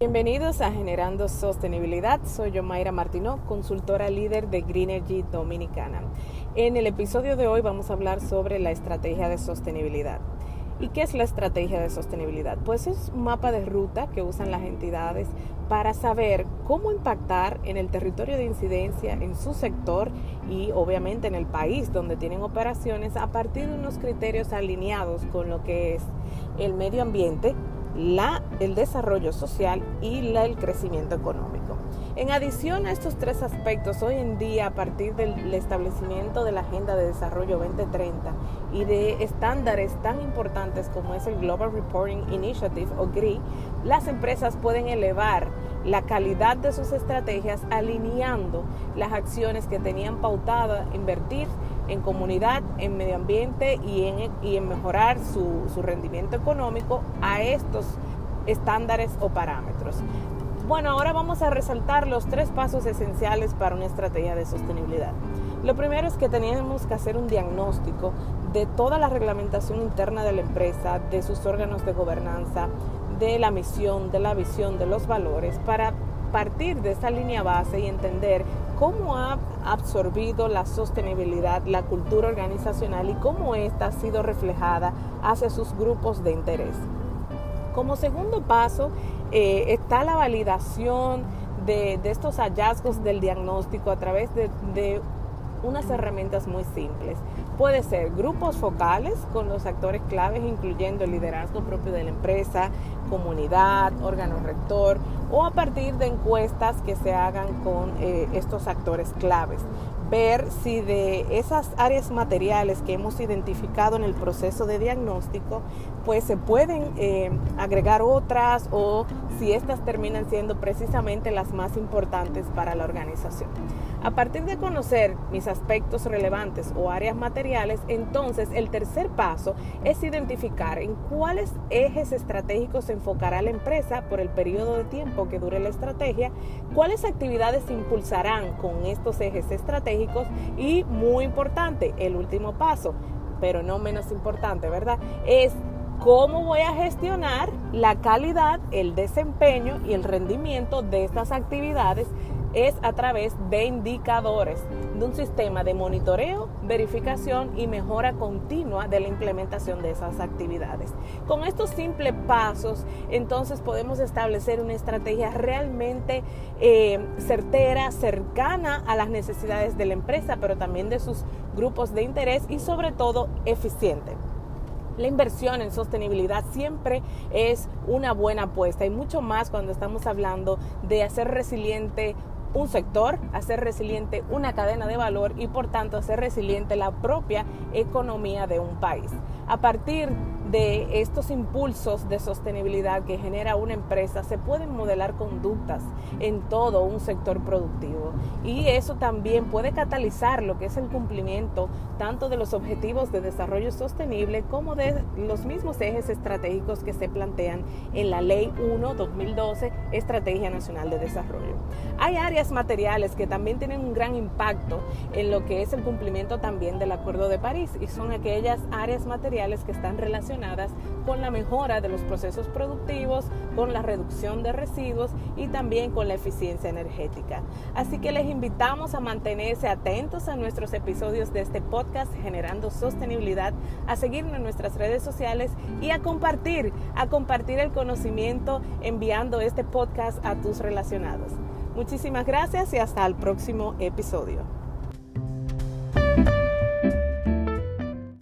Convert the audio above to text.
Bienvenidos a Generando Sostenibilidad. Soy yo, Mayra Martino, consultora líder de Greenergy Dominicana. En el episodio de hoy vamos a hablar sobre la estrategia de sostenibilidad. ¿Y qué es la estrategia de sostenibilidad? Pues es un mapa de ruta que usan las entidades para saber cómo impactar en el territorio de incidencia, en su sector y obviamente en el país donde tienen operaciones a partir de unos criterios alineados con lo que es el medio ambiente, la, el desarrollo social y el crecimiento económico. En adición a estos tres aspectos, hoy en día, a partir del establecimiento de la Agenda de Desarrollo 2030 y de estándares tan importantes como es el Global Reporting Initiative o GRI, las empresas pueden elevar la calidad de sus estrategias alineando las acciones que tenían pautada invertir en comunidad, en medio ambiente y en, y en mejorar su, su rendimiento económico a estos estándares o parámetros. Bueno, ahora vamos a resaltar los tres pasos esenciales para una estrategia de sostenibilidad. Lo primero es que tenemos que hacer un diagnóstico de toda la reglamentación interna de la empresa, de sus órganos de gobernanza, de la misión, de la visión, de los valores, para partir de esa línea base y entender cómo ha absorbido la sostenibilidad, la cultura organizacional y cómo ésta ha sido reflejada hacia sus grupos de interés. Como segundo paso eh, está la validación de, estos hallazgos del diagnóstico a través de, de unas herramientas muy simples. Puede ser grupos focales con los actores claves, incluyendo el liderazgo propio de la empresa, comunidad, órgano rector, o a partir de encuestas que se hagan con eh, estos actores claves. Ver si de esas áreas materiales que hemos identificado en el proceso de diagnóstico, pues se pueden eh, agregar otras o si estas terminan siendo precisamente las más importantes para la organización. A partir de conocer mis aspectos relevantes o áreas materiales, entonces el tercer paso es identificar en cuáles ejes estratégicos se enfocará la empresa por el periodo de tiempo que dure la estrategia, cuáles actividades impulsarán con estos ejes estratégicos y, muy importante, el último paso, pero no menos importante, ¿verdad? Es cómo voy a gestionar la calidad, el desempeño y el rendimiento de estas actividades es a través de indicadores de un sistema de monitoreo, verificación y mejora continua de la implementación de esas actividades. Con estos simples pasos, entonces podemos establecer una estrategia realmente eh, certera, cercana a las necesidades de la empresa, pero también de sus grupos de interés y sobre todo eficiente. La inversión en sostenibilidad siempre es una buena apuesta y mucho más cuando estamos hablando de hacer resiliente un sector, hacer resiliente una cadena de valor y por tanto hacer resiliente la propia economía de un país. A partir de estos impulsos de sostenibilidad que genera una empresa, se pueden modelar conductas en todo un sector productivo. Y eso también puede catalizar lo que es el cumplimiento tanto de los objetivos de desarrollo sostenible como de los mismos ejes estratégicos que se plantean en la Ley 1-2012, Estrategia Nacional de Desarrollo. Hay áreas materiales que también tienen un gran impacto en lo que es el cumplimiento también del Acuerdo de París y son aquellas áreas que están relacionadas con la mejora de los procesos productivos, con la reducción de residuos y también con la eficiencia energética. Así que les invitamos a mantenerse atentos a nuestros episodios de este podcast Generando Sostenibilidad, a seguirnos en nuestras redes sociales y a compartir, a compartir el conocimiento enviando este podcast a tus relacionados. Muchísimas gracias y hasta el próximo episodio.